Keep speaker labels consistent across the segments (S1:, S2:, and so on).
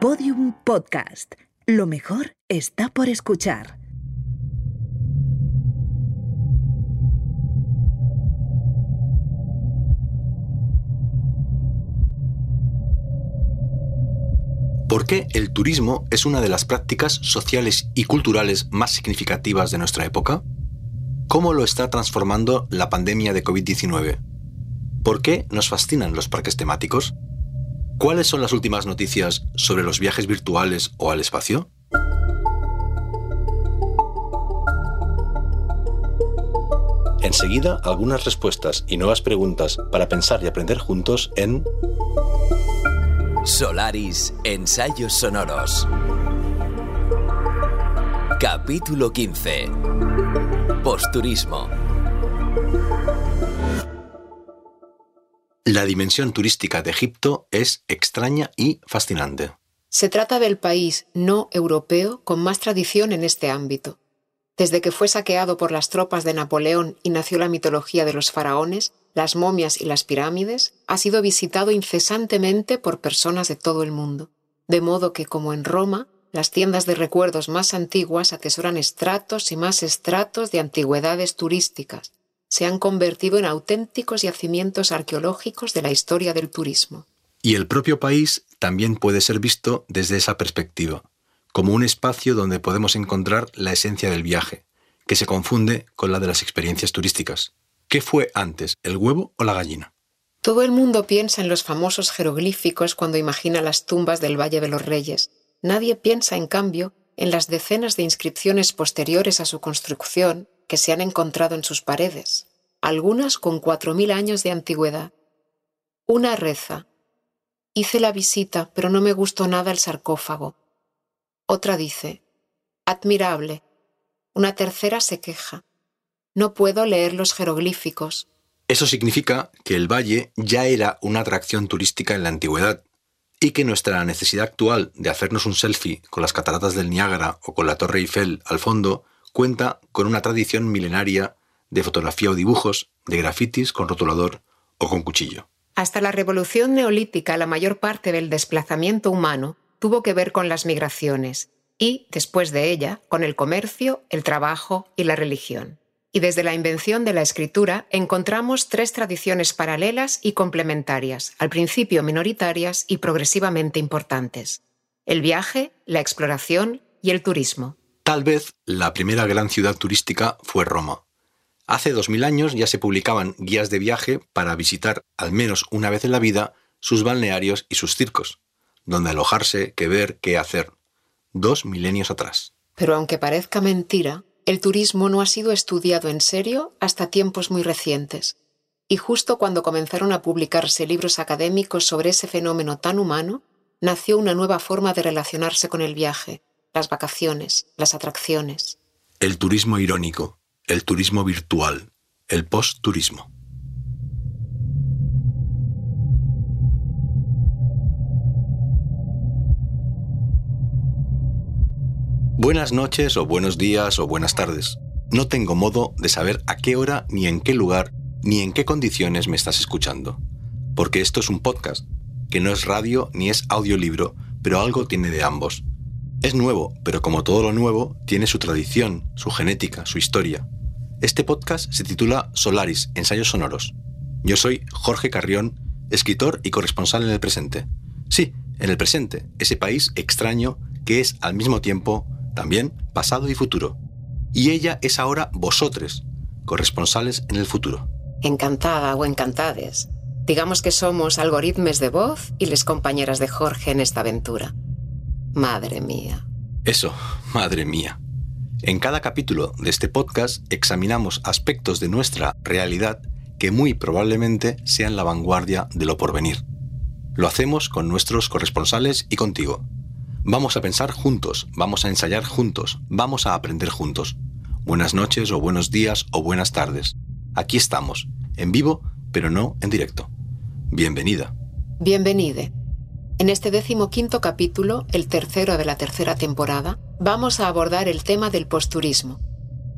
S1: Podium Podcast. Lo mejor está por escuchar.
S2: ¿Por qué el turismo es una de las prácticas sociales y culturales más significativas de nuestra época? ¿Cómo lo está transformando la pandemia de COVID-19? ¿Por qué nos fascinan los parques temáticos? ¿Cuáles son las últimas noticias sobre los viajes virtuales o al espacio? Enseguida, algunas respuestas y nuevas preguntas para pensar y aprender juntos en
S3: Solaris Ensayos Sonoros. Capítulo 15. Posturismo.
S2: La dimensión turística de Egipto es extraña y fascinante.
S4: Se trata del país no europeo con más tradición en este ámbito. Desde que fue saqueado por las tropas de Napoleón y nació la mitología de los faraones, las momias y las pirámides, ha sido visitado incesantemente por personas de todo el mundo. De modo que, como en Roma, las tiendas de recuerdos más antiguas atesoran estratos y más estratos de antigüedades turísticas, se han convertido en auténticos yacimientos arqueológicos de la historia del turismo.
S2: Y el propio país también puede ser visto desde esa perspectiva, como un espacio donde podemos encontrar la esencia del viaje, que se confunde con la de las experiencias turísticas. ¿Qué fue antes, el huevo o la gallina?
S4: Todo el mundo piensa en los famosos jeroglíficos cuando imagina las tumbas del Valle de los Reyes. Nadie piensa, en cambio, en las decenas de inscripciones posteriores a su construcción que se han encontrado en sus paredes, algunas con cuatro mil años de antigüedad. Una reza. Hice la visita, pero no me gustó nada el sarcófago. Otra dice, admirable. Una tercera se queja. No puedo leer los jeroglíficos.
S2: Eso significa que el valle ya era una atracción turística en la antigüedad y que nuestra necesidad actual de hacernos un selfie con las cataratas del Niágara o con la Torre Eiffel al fondo cuenta con una tradición milenaria de fotografía o dibujos, de grafitis con rotulador o con cuchillo.
S4: Hasta la revolución neolítica la mayor parte del desplazamiento humano tuvo que ver con las migraciones y, después de ella, con el comercio, el trabajo y la religión. Y desde la invención de la escritura encontramos tres tradiciones paralelas y complementarias, al principio minoritarias y progresivamente importantes. El viaje, la exploración y el turismo.
S2: Tal vez la primera gran ciudad turística fue Roma. Hace dos mil años ya se publicaban guías de viaje para visitar al menos una vez en la vida sus balnearios y sus circos, donde alojarse, qué ver, qué hacer. Dos milenios atrás.
S4: Pero aunque parezca mentira, el turismo no ha sido estudiado en serio hasta tiempos muy recientes. Y justo cuando comenzaron a publicarse libros académicos sobre ese fenómeno tan humano, nació una nueva forma de relacionarse con el viaje, las vacaciones, las atracciones.
S2: El turismo irónico, el turismo virtual, el post-turismo. Buenas noches o buenos días o buenas tardes. No tengo modo de saber a qué hora, ni en qué lugar, ni en qué condiciones me estás escuchando. Porque esto es un podcast, que no es radio ni es audiolibro, pero algo tiene de ambos. Es nuevo, pero como todo lo nuevo, tiene su tradición, su genética, su historia. Este podcast se titula Solaris, Ensayos Sonoros. Yo soy Jorge Carrión, escritor y corresponsal en el presente. Sí, en el presente, ese país extraño que es al mismo tiempo también pasado y futuro. Y ella es ahora vosotros, corresponsales en el futuro.
S4: Encantada o encantades. Digamos que somos algoritmos de voz y les compañeras de Jorge en esta aventura. Madre mía.
S2: Eso, madre mía. En cada capítulo de este podcast examinamos aspectos de nuestra realidad que muy probablemente sean la vanguardia de lo porvenir. Lo hacemos con nuestros corresponsales y contigo. Vamos a pensar juntos, vamos a ensayar juntos, vamos a aprender juntos. Buenas noches o buenos días o buenas tardes. Aquí estamos, en vivo, pero no en directo. Bienvenida.
S4: Bienvenide. En este decimoquinto capítulo, el tercero de la tercera temporada, vamos a abordar el tema del posturismo.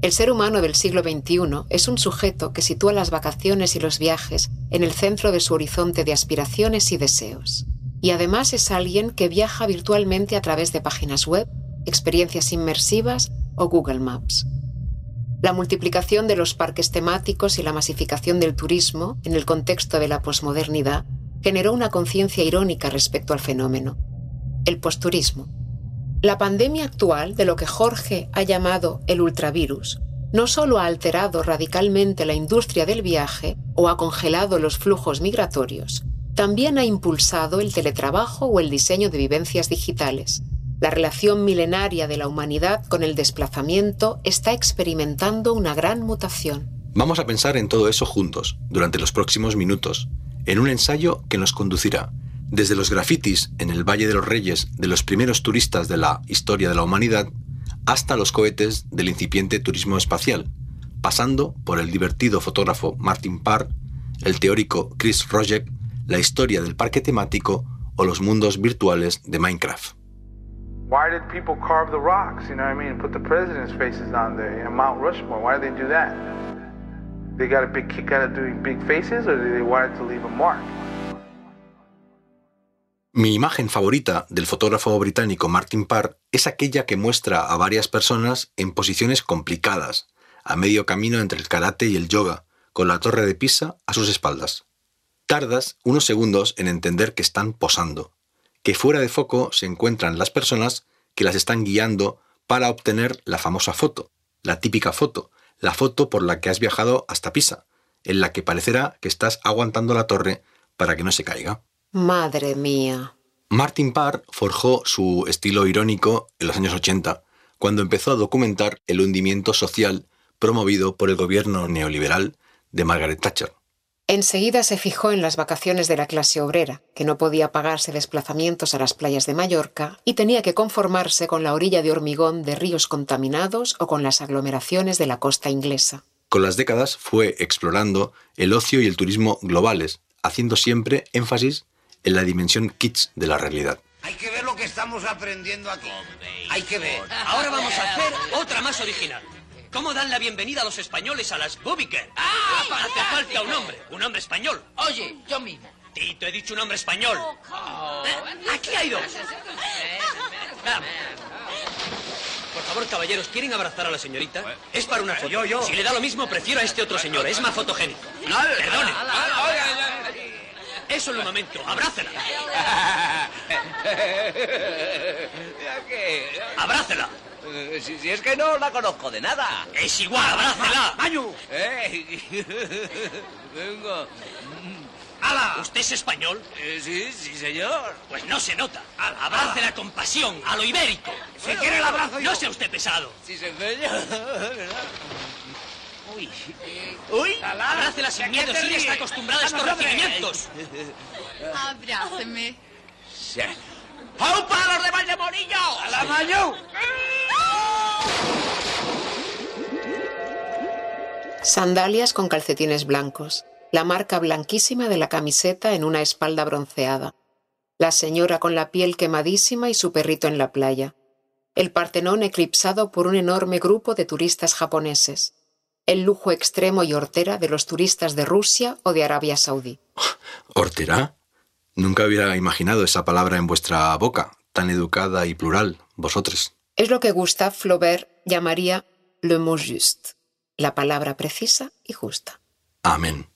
S4: El ser humano del siglo XXI es un sujeto que sitúa las vacaciones y los viajes en el centro de su horizonte de aspiraciones y deseos. y además es alguien que viaja virtualmente a través de páginas web, experiencias inmersivas o Google Maps. La multiplicación de los parques temáticos y la masificación del turismo en el contexto de la posmodernidad generó una conciencia irónica respecto al fenómeno, el posturismo. La pandemia actual, de lo que Jorge ha llamado el ultravirus, no solo ha alterado radicalmente la industria del viaje o ha congelado los flujos migratorios, también ha impulsado el teletrabajo o el diseño de vivencias digitales. La relación milenaria de la humanidad con el desplazamiento está experimentando una gran mutación.
S2: Vamos a pensar en todo eso juntos, durante los próximos minutos, en un ensayo que nos conducirá desde los grafitis en el Valle de los Reyes de los primeros turistas de la historia de la humanidad hasta los cohetes del incipiente turismo espacial, pasando por el divertido fotógrafo Martin Parr, el teórico Chris Rojek, la historia del parque temático o los mundos virtuales de Minecraft.
S5: Why did people carve the rocks, you know what I mean, faces on there, you Mount Rushmore? Why did they do? Faces?
S2: Mi imagen favorita del fotógrafo británico Martin Parr es aquella que muestra a varias personas en posiciones complicadas, a medio camino entre el karate y el yoga, con la torre de Pisa a sus espaldas. Tardas unos segundos en entender que están posando, que fuera de foco se encuentran las personas que las están guiando para obtener la famosa foto, la típica foto, la foto por la que has viajado hasta Pisa, en la que parecerá que estás aguantando la torre para que no se caiga.
S4: Madre mía.
S2: Martin Parr forjó su estilo irónico en los años 80, cuando empezó a documentar el hundimiento social promovido por el gobierno neoliberal de Margaret Thatcher.
S4: Enseguida se fijó en las vacaciones de la clase obrera, que no podía pagarse desplazamientos a las playas de Mallorca y tenía que conformarse con la orilla de hormigón de ríos contaminados o con las aglomeraciones de la costa inglesa.
S2: Con las décadas fue explorando el ocio y el turismo globales, haciendo siempre énfasis en la dimensión kitsch de la realidad.
S6: Hay que ver lo que estamos aprendiendo aquí. Hay que ver.
S7: Ahora vamos a hacer otra más original. ¿Cómo dan la bienvenida a los españoles a las Bubiker? ¡Ah! Hace falta un hombre, un hombre español.
S8: Oye, yo mismo.
S7: Tito, he dicho un hombre español. Eh, Aquí hay dos. Ah. Por favor, caballeros, ¿quieren abrazar a la señorita? Es para una foto.
S6: Yo, yo.
S7: Si le da lo mismo, prefiero a este otro señor. Es más fotogénico. Perdone. Eso en un momento. Abrácela.
S6: ¿Qué?
S7: Abrácela.
S6: Eh, Si, si es que no la conozco de nada.
S7: Es igual, abrácela.
S6: ¡Mayu! ¡Eh! Venga.
S7: ¡Hala! ¿Usted es español?
S6: Eh, sí, sí, señor.
S7: Pues no se nota. Abrácela con pasión, a lo ibérico.
S6: Si quiere el abrazo yo.
S7: No sea usted pesado.
S6: Sí, se empeña.
S7: Uy. Uy. Abrácela sin
S6: ¿A qué
S7: miedo,
S6: ríes?
S7: está acostumbrada a estos recibimientos.
S8: Abrázame.
S6: Sí. ¡Pau para los de Valdemorillo! ¡A la Mayu!
S4: Sandalias con calcetines blancos, la marca blanquísima de la camiseta en una espalda bronceada, la señora con la piel quemadísima y su perrito en la playa, el Partenón eclipsado por un enorme grupo de turistas japoneses, el lujo extremo y hortera de los turistas de Rusia o de Arabia Saudí.
S2: ¿Hortera? Nunca hubiera imaginado esa palabra en vuestra boca, tan educada y plural, vosotros.
S4: Es lo que Gustave Flaubert llamaría le mot juste, la palabra precisa y justa.
S2: Amén.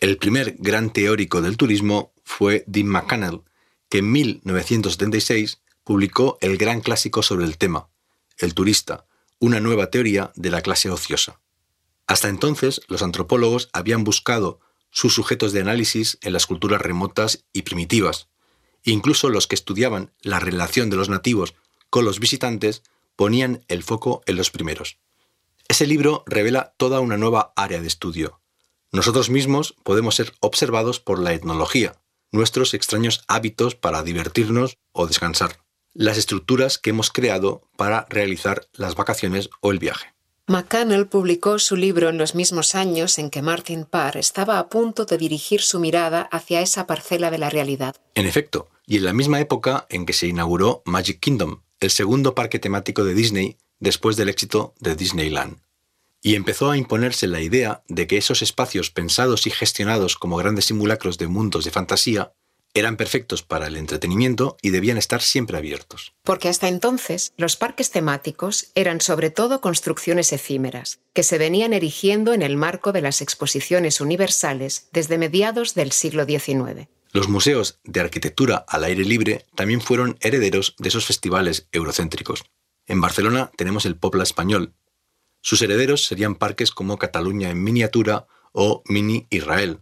S2: El primer gran teórico del turismo fue Dean McCannell, que en 1976 publicó el gran clásico sobre el tema, El turista, una nueva teoría de la clase ociosa. Hasta entonces, los antropólogos habían buscado sus sujetos de análisis en las culturas remotas y primitivas. Incluso los que estudiaban la relación de los nativos con los visitantes ponían el foco en los primeros. Ese libro revela toda una nueva área de estudio. Nosotros mismos podemos ser observados por la etnología, nuestros extraños hábitos para divertirnos o descansar, las estructuras que hemos creado para realizar las vacaciones o el viaje.
S4: McCannell publicó su libro en los mismos años en que Martin Parr estaba a punto de dirigir su mirada hacia esa parcela de la realidad.
S2: En efecto, y en la misma época en que se inauguró Magic Kingdom, el segundo parque temático de Disney después del éxito de Disneyland. Y empezó a imponerse la idea de que esos espacios pensados y gestionados como grandes simulacros de mundos de fantasía Eran perfectos para el entretenimiento y debían estar siempre abiertos.
S4: Porque hasta entonces los parques temáticos eran sobre todo construcciones efímeras, que se venían erigiendo en el marco de las exposiciones universales desde mediados del siglo XIX.
S2: Los museos de arquitectura al aire libre también fueron herederos de esos festivales eurocéntricos. En Barcelona tenemos el Popla Español. Sus herederos serían parques como Cataluña en miniatura o Mini Israel.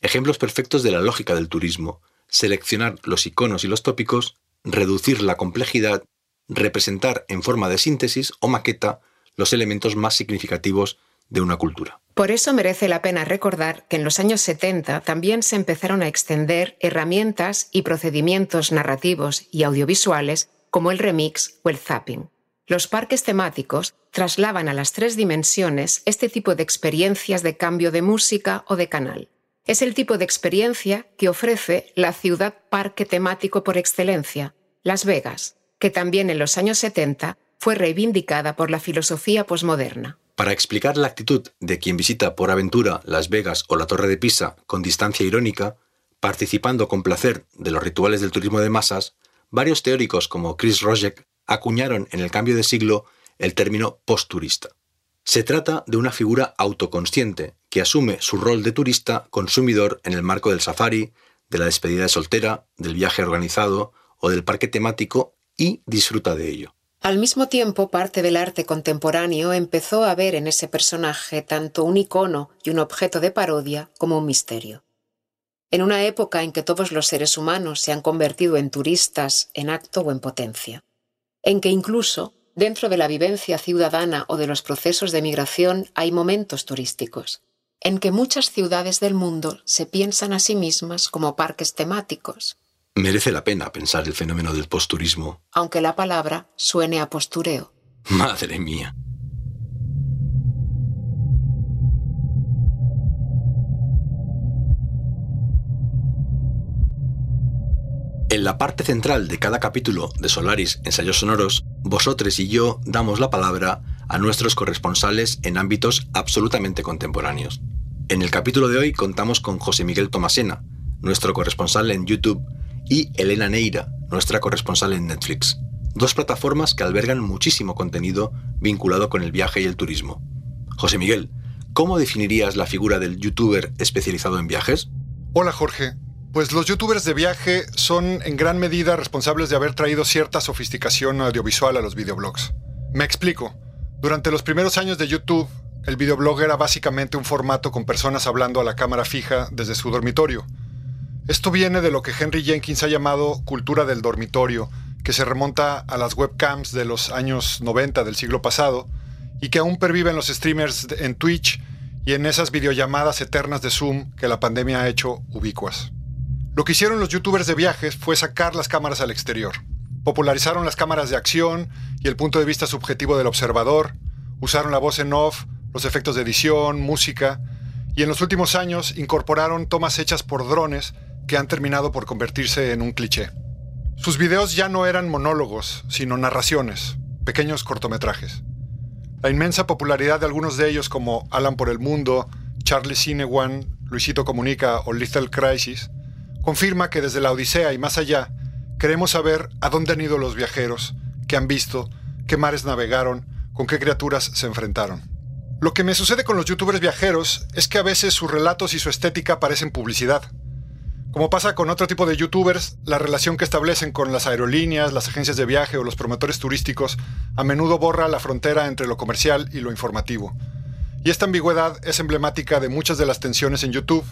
S2: Ejemplos perfectos de la lógica del turismo, seleccionar los iconos y los tópicos, reducir la complejidad, representar en forma de síntesis o maqueta los elementos más significativos de una cultura.
S4: Por eso merece la pena recordar que en los años 70 también se empezaron a extender herramientas y procedimientos narrativos y audiovisuales como el remix o el zapping. Los parques temáticos traslaban a las tres dimensiones este tipo de experiencias de cambio de música o de canal. Es el tipo de experiencia que ofrece la ciudad parque temático por excelencia, Las Vegas, que también en los años 70 fue reivindicada por la filosofía posmoderna.
S2: Para explicar la actitud de quien visita por aventura Las Vegas o la Torre de Pisa con distancia irónica, participando con placer de los rituales del turismo de masas, varios teóricos como Chris Rojek acuñaron en el cambio de siglo el término posturista. Se trata de una figura autoconsciente que asume su rol de turista consumidor en el marco del safari, de la despedida de soltera, del viaje organizado o del parque temático y disfruta de ello.
S4: Al mismo tiempo, parte del arte contemporáneo empezó a ver en ese personaje tanto un icono y un objeto de parodia como un misterio. En una época en que todos los seres humanos se han convertido en turistas en acto o en potencia, en que incluso dentro de la vivencia ciudadana o de los procesos de migración hay momentos turísticos, en que muchas ciudades del mundo se piensan a sí mismas como parques temáticos,
S2: Merece la pena pensar el fenómeno del posturismo.
S4: aunque la palabra suene a postureo.
S2: Madre mía. En la parte central de cada capítulo de Solaris Ensayos Sonoros, vosotros y yo damos la palabra a nuestros corresponsales en ámbitos absolutamente contemporáneos. En el capítulo de hoy contamos con José Miguel Tomasena, nuestro corresponsal en YouTube, y Elena Neira, nuestra corresponsal en Netflix, dos plataformas que albergan muchísimo contenido vinculado con el viaje y el turismo. José Miguel, ¿cómo definirías la figura del youtuber especializado en viajes?
S8: Hola Jorge. Pues los youtubers de viaje son en gran medida responsables de haber traído cierta sofisticación audiovisual a los videoblogs. Me explico. Durante los primeros años de YouTube, el videoblog era básicamente un formato con personas hablando a la cámara fija desde su dormitorio. Esto viene de lo que Henry Jenkins ha llamado cultura del dormitorio, que se remonta a las webcams de los años 90 del siglo pasado y que aún pervive en los streamers en Twitch y en esas videollamadas eternas de Zoom que la pandemia ha hecho ubicuas. Lo que hicieron los youtubers de viajes fue sacar las cámaras al exterior. Popularizaron las cámaras de acción y el punto de vista subjetivo del observador, usaron la voz en off, los efectos de edición, música, y en los últimos años incorporaron tomas hechas por drones que han terminado por convertirse en un cliché. Sus videos ya no eran monólogos, sino narraciones, pequeños cortometrajes. La inmensa popularidad de algunos de ellos como Alan por el Mundo, Charlie Cinewan, Luisito Comunica o Lethal Crisis, confirma que desde la Odisea y más allá, queremos saber a dónde han ido los viajeros, qué han visto, qué mares navegaron, con qué criaturas se enfrentaron. Lo que me sucede con los youtubers viajeros es que a veces sus relatos y su estética parecen publicidad. Como pasa con otro tipo de youtubers, la relación que establecen con las aerolíneas, las agencias de viaje o los promotores turísticos a menudo borra la frontera entre lo comercial y lo informativo. Y esta ambigüedad es emblemática de muchas de las tensiones en YouTube,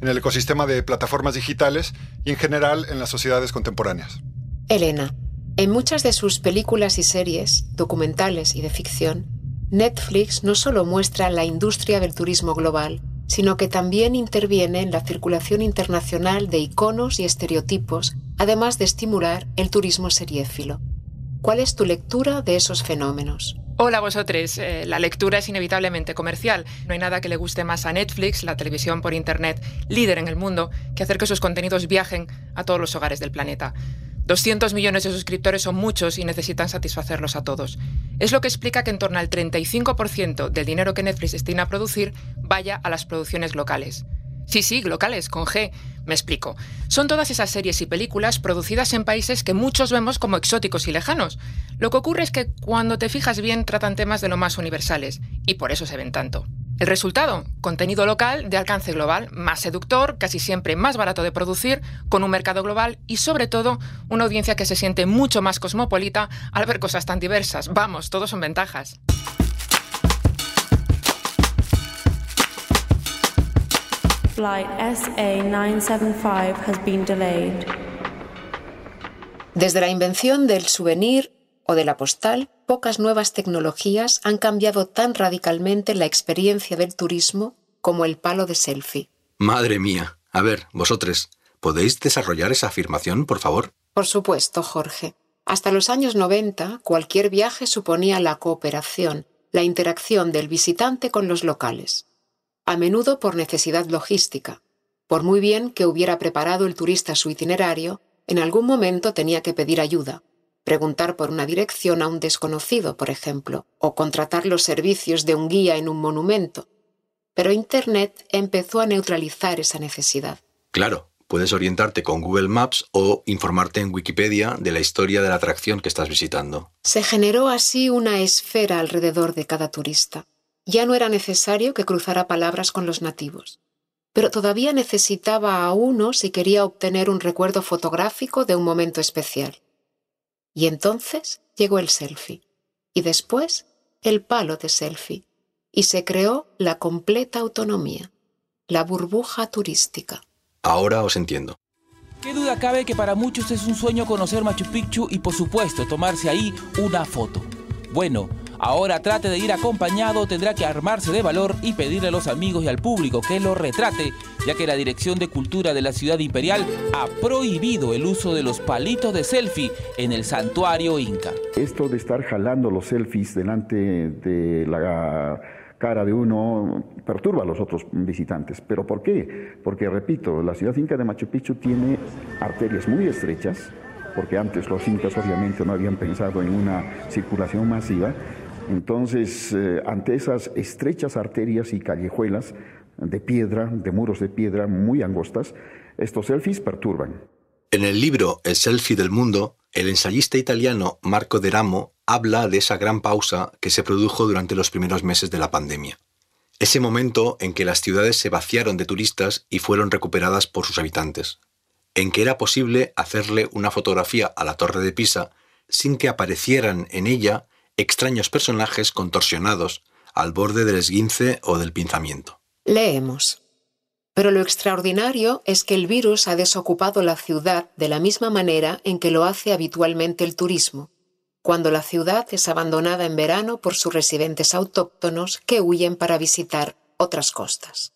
S8: en el ecosistema de plataformas digitales y en general en las sociedades contemporáneas.
S4: Elena, en muchas de sus películas y series, documentales y de ficción, Netflix no solo muestra la industria del turismo global, sino que también interviene en la circulación internacional de iconos y estereotipos, además de estimular el turismo seriéfilo. ¿Cuál es tu lectura de esos fenómenos?
S9: Hola vosotros, Eh, la lectura es inevitablemente comercial. No hay nada que le guste más a Netflix, la televisión por Internet, líder en el mundo, que hacer que sus contenidos viajen a todos los hogares del planeta. 200 millones de suscriptores son muchos y necesitan satisfacerlos a todos. Es lo que explica que en torno al 35% del dinero que Netflix destina a producir vaya a las producciones locales. Sí, sí, locales, con G. Me explico. Son todas esas series y películas producidas en países que muchos vemos como exóticos y lejanos. Lo que ocurre es que cuando te fijas bien tratan temas de lo más universales, y por eso se ven tanto. El resultado, contenido local de alcance global, más seductor, casi siempre más barato de producir, con un mercado global y sobre todo una audiencia que se siente mucho más cosmopolita al ver cosas tan diversas. Vamos, todos son ventajas.
S10: Flight SA975 has been delayed.
S4: Desde la invención del souvenir o de la postal, pocas nuevas tecnologías han cambiado tan radicalmente la experiencia del turismo como el palo de selfie.
S2: Madre mía. A ver, vosotros, ¿podéis desarrollar esa afirmación, por favor?
S4: Por supuesto, Jorge. Hasta los años 90, cualquier viaje suponía la cooperación, la interacción del visitante con los locales a menudo por necesidad logística. Por muy bien que hubiera preparado el turista su itinerario, en algún momento tenía que pedir ayuda, preguntar por una dirección a un desconocido, por ejemplo, o contratar los servicios de un guía en un monumento. Pero Internet empezó a neutralizar esa necesidad.
S2: Claro, puedes orientarte con Google Maps o informarte en Wikipedia de la historia de la atracción que estás visitando.
S4: Se generó así una esfera alrededor de cada turista ya no era necesario que cruzara palabras con los nativos, pero todavía necesitaba a uno si quería obtener un recuerdo fotográfico de un momento especial. Y entonces llegó el selfie, y después el palo de selfie, y se creó la completa autonomía, la burbuja turística.
S2: Ahora os entiendo.
S11: ¿Qué duda cabe que para muchos es un sueño conocer Machu Picchu y por supuesto tomarse ahí una foto? Bueno, Ahora trate de ir acompañado, tendrá que armarse de valor y pedirle a los amigos y al público que lo retrate, ya que la Dirección de Cultura de la Ciudad Imperial ha prohibido el uso de los palitos de selfie en el santuario Inca.
S12: Esto de estar jalando los selfies delante de la cara de uno perturba a los otros visitantes. ¿Pero por qué? Porque, repito, la ciudad inca de Machu Picchu tiene arterias muy estrechas, porque antes los incas obviamente no habían pensado en una circulación masiva, entonces, eh, ante esas estrechas arterias y callejuelas de piedra, de muros de piedra muy angostas, estos selfies perturban.
S2: En el libro El selfie del mundo, el ensayista italiano Marco Deramo habla de esa gran pausa que se produjo durante los primeros meses de la pandemia. Ese momento en que las ciudades se vaciaron de turistas y fueron recuperadas por sus habitantes. En que era posible hacerle una fotografía a la torre de Pisa sin que aparecieran en ella extraños personajes contorsionados al borde del esguince o del pinzamiento.
S4: Leemos. Pero lo extraordinario es que el virus ha desocupado la ciudad de la misma manera en que lo hace habitualmente el turismo, cuando la ciudad es abandonada en verano por sus residentes autóctonos que huyen para visitar otras costas.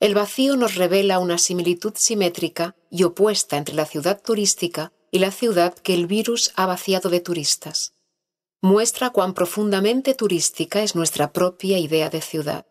S4: El vacío nos revela una similitud simétrica y opuesta entre la ciudad turística y la ciudad que el virus ha vaciado de turistas muestra cuán profundamente turística es nuestra propia idea de ciudad,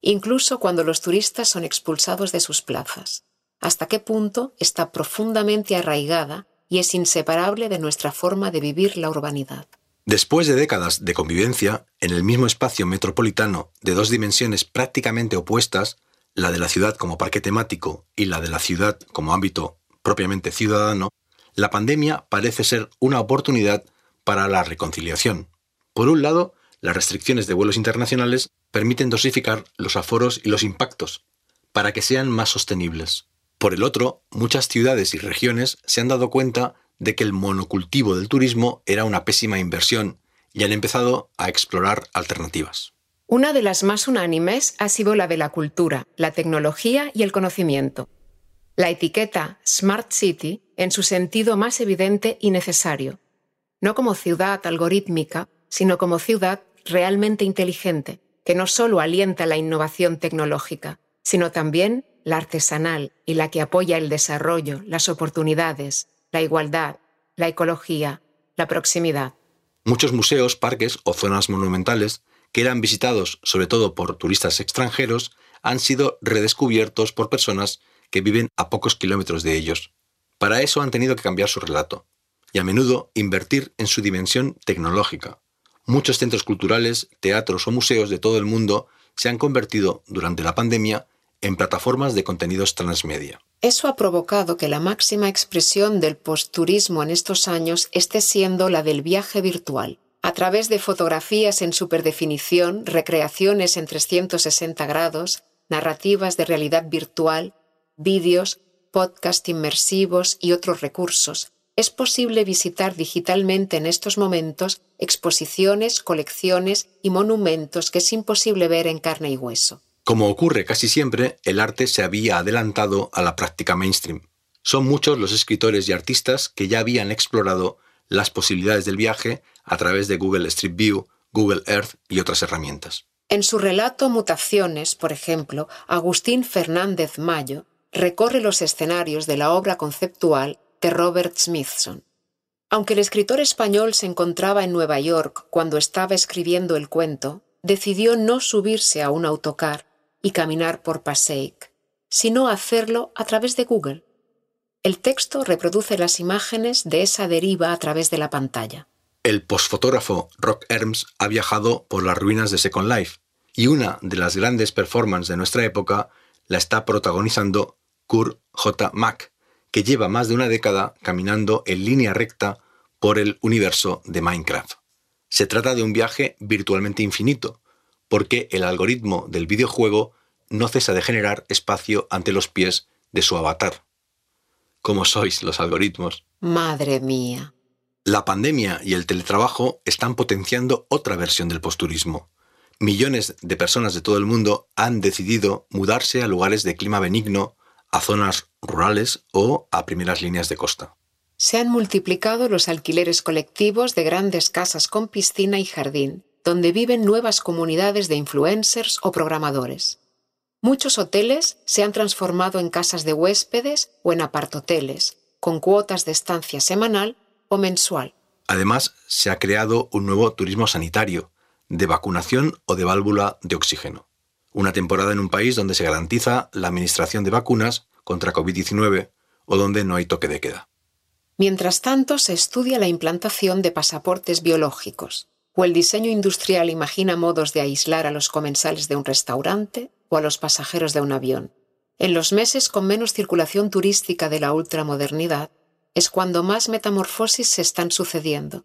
S4: incluso cuando los turistas son expulsados de sus plazas, hasta qué punto está profundamente arraigada y es inseparable de nuestra forma de vivir la urbanidad.
S2: Después de décadas de convivencia en el mismo espacio metropolitano de dos dimensiones prácticamente opuestas, la de la ciudad como parque temático y la de la ciudad como ámbito propiamente ciudadano, la pandemia parece ser una oportunidad para la reconciliación. Por un lado, las restricciones de vuelos internacionales permiten dosificar los aforos y los impactos, para que sean más sostenibles. Por el otro, muchas ciudades y regiones se han dado cuenta de que el monocultivo del turismo era una pésima inversión y han empezado a explorar alternativas.
S4: Una de las más unánimes ha sido la de la cultura, la tecnología y el conocimiento. La etiqueta Smart City en su sentido más evidente y necesario, no como ciudad algorítmica, sino como ciudad realmente inteligente, que no solo alienta la innovación tecnológica, sino también la artesanal y la que apoya el desarrollo, las oportunidades, la igualdad, la ecología, la proximidad.
S2: Muchos museos, parques o zonas monumentales que eran visitados sobre todo por turistas extranjeros han sido redescubiertos por personas que viven a pocos kilómetros de ellos. Para eso han tenido que cambiar su relato y a menudo invertir en su dimensión tecnológica. Muchos centros culturales, teatros o museos de todo el mundo se han convertido durante la pandemia en plataformas de contenidos transmedia.
S4: Eso ha provocado que la máxima expresión del postturismo en estos años esté siendo la del viaje virtual, a través de fotografías en superdefinición, recreaciones en 360 grados, narrativas de realidad virtual, vídeos, podcast inmersivos y otros recursos, es posible visitar digitalmente en estos momentos exposiciones, colecciones y monumentos que es imposible ver en carne y hueso.
S2: Como ocurre casi siempre, el arte se había adelantado a la práctica mainstream. Son muchos los escritores y artistas que ya habían explorado las posibilidades del viaje a través de Google Street View, Google Earth y otras herramientas.
S4: En su relato Mutaciones, por ejemplo, Agustín Fernández Mayo recorre los escenarios de la obra conceptual de Robert Smithson. Aunque el escritor español se encontraba en Nueva York cuando estaba escribiendo el cuento, decidió no subirse a un autocar y caminar por Passaic, sino hacerlo a través de Google. El texto reproduce las imágenes de esa deriva a través de la pantalla.
S2: El postfotógrafo Rock Erms ha viajado por las ruinas de Second Life y una de las grandes performances de nuestra época la está protagonizando Kurt J. Mack, que lleva más de una década caminando en línea recta por el universo de Minecraft. Se trata de un viaje virtualmente infinito, porque el algoritmo del videojuego no cesa de generar espacio ante los pies de su avatar. ¿Cómo sois los algoritmos?
S4: Madre mía.
S2: La pandemia y el teletrabajo están potenciando otra versión del posturismo. Millones de personas de todo el mundo han decidido mudarse a lugares de clima benigno a zonas rurales o a primeras líneas de costa.
S4: Se han multiplicado los alquileres colectivos de grandes casas con piscina y jardín, donde viven nuevas comunidades de influencers o programadores. Muchos hoteles se han transformado en casas de huéspedes o en apartoteles, con cuotas de estancia semanal o mensual.
S2: Además, se ha creado un nuevo turismo sanitario, de vacunación o de válvula de oxígeno una temporada en un país donde se garantiza la administración de vacunas contra COVID-19 o donde no hay toque de queda.
S4: Mientras tanto, se estudia la implantación de pasaportes biológicos, o el diseño industrial imagina modos de aislar a los comensales de un restaurante o a los pasajeros de un avión. En los meses con menos circulación turística de la ultramodernidad, es cuando más metamorfosis se están sucediendo.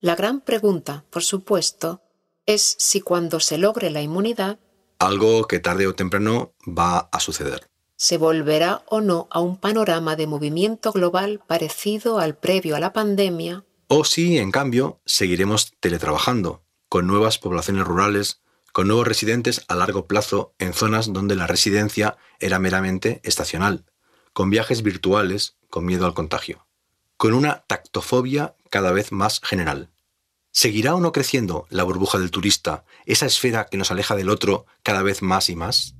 S4: La gran pregunta, por supuesto, es si cuando se logre la inmunidad,
S2: algo que tarde o temprano va a suceder.
S4: ¿Se volverá o no a un panorama de movimiento global parecido al previo a la pandemia?
S2: O si, en cambio, seguiremos teletrabajando, con nuevas poblaciones rurales, con nuevos residentes a largo plazo en zonas donde la residencia era meramente estacional, con viajes virtuales, con miedo al contagio, con una tactofobia cada vez más general. ¿Seguirá o no creciendo la burbuja del turista, esa esfera que nos aleja del otro cada vez más y más?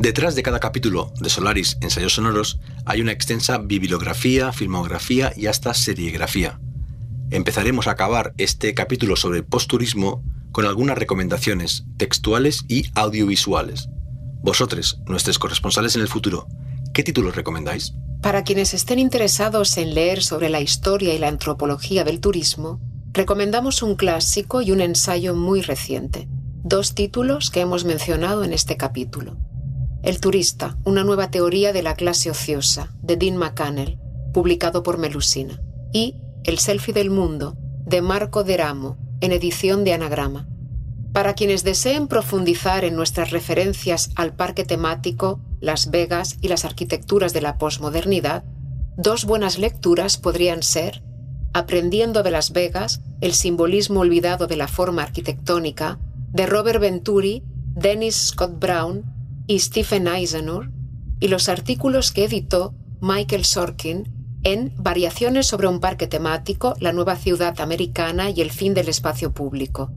S2: Detrás de cada capítulo de Solaris Ensayos Sonoros hay una extensa bibliografía, filmografía y hasta serigrafía. Empezaremos a acabar este capítulo sobre posturismo con algunas recomendaciones textuales y audiovisuales. Vosotros, nuestros corresponsales en el futuro, ¿qué títulos recomendáis?
S4: Para quienes estén interesados en leer sobre la historia y la antropología del turismo, recomendamos un clásico y un ensayo muy reciente, dos títulos que hemos mencionado en este capítulo. El turista, una nueva teoría de la clase ociosa, de Dean McCannell, publicado por Melusina, y El selfie del mundo, de Marco Deramo, en edición de Anagrama, para quienes deseen profundizar en nuestras referencias al parque temático, Las Vegas y las arquitecturas de la posmodernidad, dos buenas lecturas podrían ser Aprendiendo de Las Vegas, el simbolismo olvidado de la forma arquitectónica, de Robert Venturi, Dennis Scott Brown y Stephen Eisenhower, y los artículos que editó Michael Sorkin en Variaciones sobre un parque temático, la nueva ciudad americana y el fin del espacio público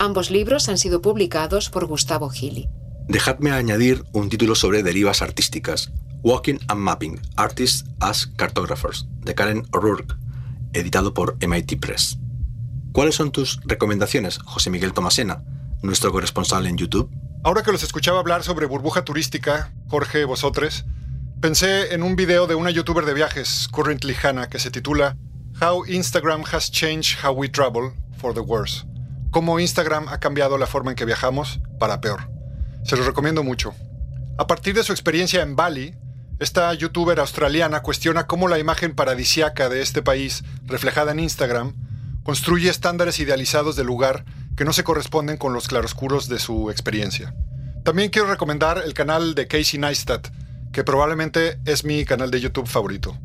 S4: Ambos libros han sido publicados por Gustavo Gili.
S2: Dejadme añadir un título sobre derivas artísticas. Walking and Mapping, Artists as Cartographers, de Karen O'Rourke, editado por MIT Press. ¿Cuáles son tus recomendaciones, José Miguel Tomasena, nuestro corresponsal en YouTube?
S8: Ahora que los escuchaba hablar sobre burbuja turística, Jorge, vosotros, pensé en un video de una youtuber de viajes, Currently Hannah, que se titula How Instagram Has Changed How We Travel for the Worse. Cómo Instagram ha cambiado la forma en que viajamos para peor. Se los recomiendo mucho. A partir de su experiencia en Bali, esta youtuber australiana cuestiona cómo la imagen paradisiaca de este país, reflejada en Instagram, construye estándares idealizados del lugar que no se corresponden con los claroscuros de su experiencia. También quiero recomendar el canal de Casey Neistat, que probablemente es mi canal de YouTube favorito.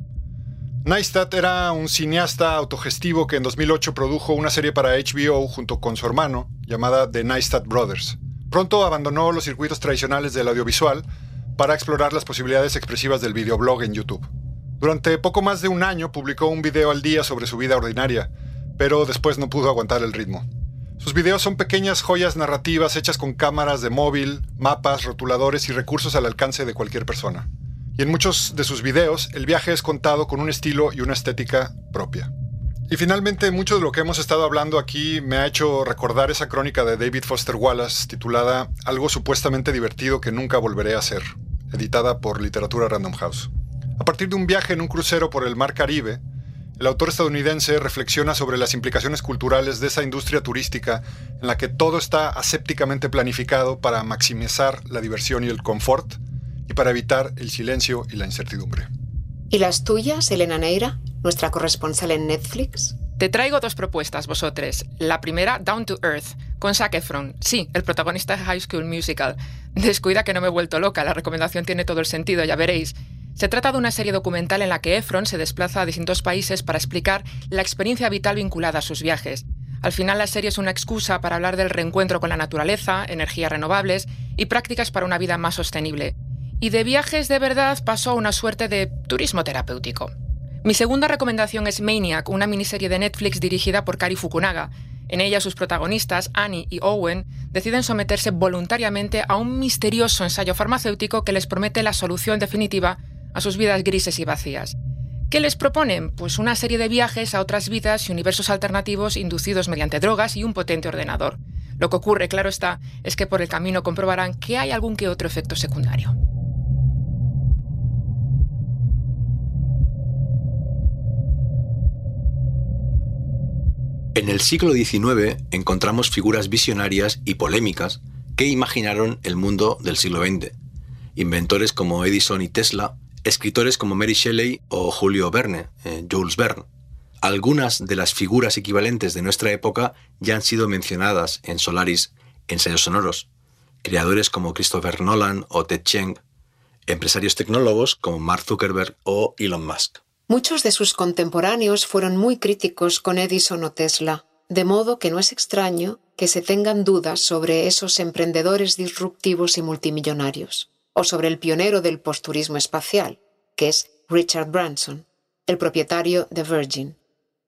S8: Neistat era un cineasta autogestivo que en 2008 produjo una serie para HBO junto con su hermano, llamada The Neistat Brothers. Pronto abandonó los circuitos tradicionales del audiovisual para explorar las posibilidades expresivas del videoblog en YouTube. Durante poco más de un año publicó un video al día sobre su vida ordinaria, pero después no pudo aguantar el ritmo. Sus videos son pequeñas joyas narrativas hechas con cámaras de móvil, mapas, rotuladores y recursos al alcance de cualquier persona y en muchos de sus videos el viaje es contado con un estilo y una estética propia. Y finalmente, mucho de lo que hemos estado hablando aquí me ha hecho recordar esa crónica de David Foster Wallace titulada Algo supuestamente divertido que nunca volveré a hacer, editada por Literatura Random House. A partir de un viaje en un crucero por el Mar Caribe, el autor estadounidense reflexiona sobre las implicaciones culturales de esa industria turística en la que todo está asépticamente planificado para maximizar la diversión y el confort, y para evitar el silencio y la incertidumbre.
S4: ¿Y las tuyas, Elena Neira, nuestra corresponsal en Netflix?
S9: Te traigo dos propuestas, vosotros. La primera, Down to Earth, con Zac Efron. Sí, el protagonista de High School Musical. Descuida que no me he vuelto loca, la recomendación tiene todo el sentido, ya veréis. Se trata de una serie documental en la que Efron se desplaza a distintos países para explicar la experiencia vital vinculada a sus viajes. Al final la serie es una excusa para hablar del reencuentro con la naturaleza, energías renovables y prácticas para una vida más sostenible y de viajes de verdad pasó a una suerte de turismo terapéutico. Mi segunda recomendación es Maniac, una miniserie de Netflix dirigida por Kari Fukunaga. En ella sus protagonistas, Annie y Owen, deciden someterse voluntariamente a un misterioso ensayo farmacéutico que les promete la solución definitiva a sus vidas grises y vacías. ¿Qué les proponen? Pues una serie de viajes a otras vidas y universos alternativos inducidos mediante drogas y un potente ordenador. Lo que ocurre, claro está, es que por el camino comprobarán que hay algún que otro efecto secundario.
S2: En el siglo XIX encontramos figuras visionarias y polémicas que imaginaron el mundo del siglo XX. Inventores como Edison y Tesla, escritores como Mary Shelley o Julio Verne, eh, Jules Verne. Algunas de las figuras equivalentes de nuestra época ya han sido mencionadas en Solaris, ensayos sonoros. Creadores como Christopher Nolan o Ted Cheng, empresarios tecnólogos como Mark Zuckerberg o Elon Musk.
S4: Muchos de sus contemporáneos fueron muy críticos con Edison o Tesla, de modo que no es extraño que se tengan dudas sobre esos emprendedores disruptivos y multimillonarios, o sobre el pionero del posturismo espacial, que es Richard Branson, el propietario de Virgin.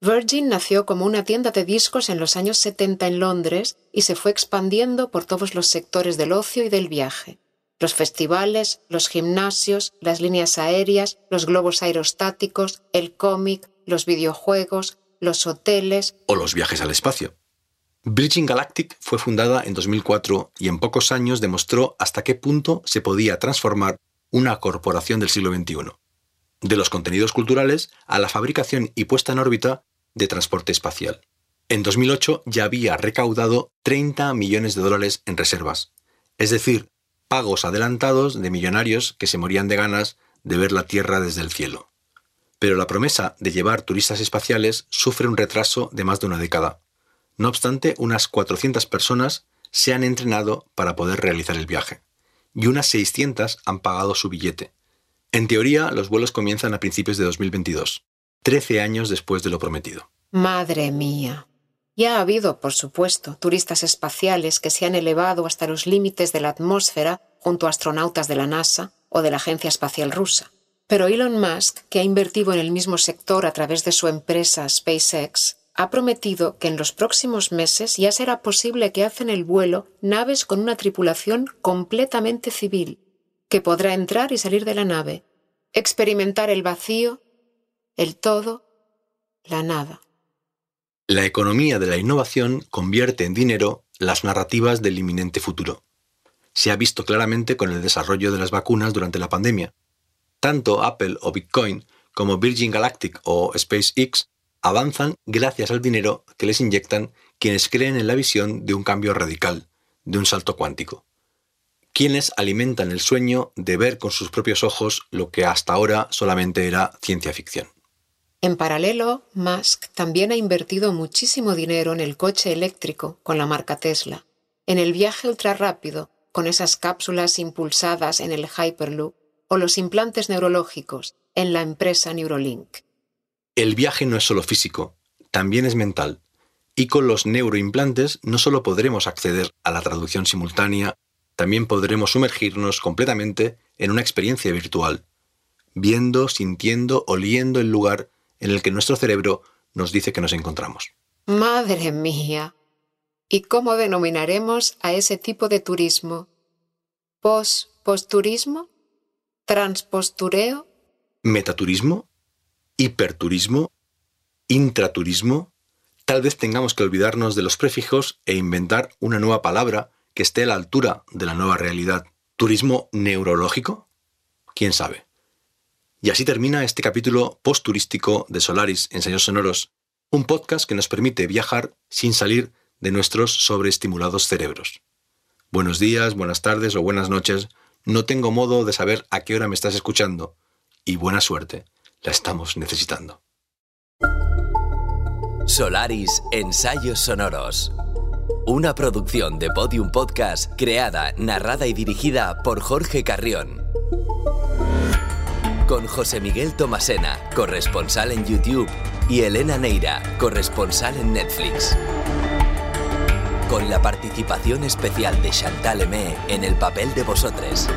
S4: Virgin nació como una tienda de discos en los años 70 en Londres y se fue expandiendo por todos los sectores del ocio y del viaje los festivales, los gimnasios, las líneas aéreas, los globos aerostáticos, el cómic, los videojuegos, los hoteles
S2: o los viajes al espacio. Virgin Galactic fue fundada en 2004 y en pocos años demostró hasta qué punto se podía transformar una corporación del siglo XXI, de los contenidos culturales a la fabricación y puesta en órbita de transporte espacial. En 2008 ya había recaudado 30 millones de dólares en reservas, es decir, pagos adelantados de millonarios que se morían de ganas de ver la Tierra desde el cielo. Pero la promesa de llevar turistas espaciales sufre un retraso de más de una década. No obstante, unas 400 personas se han entrenado para poder realizar el viaje, y unas 600 han pagado su billete. En teoría, los vuelos comienzan a principios de 2022, 13 años después de lo prometido.
S4: Madre mía. Ya ha habido, por supuesto, turistas espaciales que se han elevado hasta los límites de la atmósfera junto a astronautas de la NASA o de la Agencia Espacial Rusa. Pero Elon Musk, que ha invertido en el mismo sector a través de su empresa SpaceX, ha prometido que en los próximos meses ya será posible que hacen el vuelo naves con una tripulación completamente civil, que podrá entrar y salir de la nave, experimentar el vacío, el todo, la nada.
S2: La economía de la innovación convierte en dinero las narrativas del inminente futuro. Se ha visto claramente con el desarrollo de las vacunas durante la pandemia. Tanto Apple o Bitcoin como Virgin Galactic o SpaceX avanzan gracias al dinero que les inyectan quienes creen en la visión de un cambio radical, de un salto cuántico. Quienes alimentan el sueño de ver con sus propios ojos lo que hasta ahora solamente era ciencia ficción.
S4: En paralelo, Musk también ha invertido muchísimo dinero en el coche eléctrico con la marca Tesla, en el viaje ultrarrápido con esas cápsulas impulsadas en el Hyperloop o los implantes neurológicos en la empresa Neurolink.
S2: El viaje no es solo físico, también es mental, y con los neuroimplantes no solo podremos acceder a la traducción simultánea, también podremos sumergirnos completamente en una experiencia virtual, viendo, sintiendo, oliendo el lugar en el que nuestro cerebro nos dice que nos encontramos.
S4: Madre mía. ¿Y cómo denominaremos a ese tipo de turismo? ¿Post-posturismo? ¿Transpostureo?
S2: ¿Metaturismo? ¿Hiperturismo? ¿Intraturismo? Tal vez tengamos que olvidarnos de los prefijos e inventar una nueva palabra que esté a la altura de la nueva realidad. ¿Turismo neurológico? ¿Quién sabe? Y así termina este capítulo post-turístico de Solaris Ensayos Sonoros, un podcast que nos permite viajar sin salir de nuestros sobreestimulados cerebros. Buenos días, buenas tardes o buenas noches. No tengo modo de saber a qué hora me estás escuchando. Y buena suerte, la estamos necesitando.
S3: Solaris Ensayos Sonoros. Una producción de Podium Podcast creada, narrada y dirigida por Jorge Carrión con José Miguel Tomasena, corresponsal en YouTube, y Elena Neira, corresponsal en Netflix. Con la participación especial de Chantal Emé en el papel de vosotros.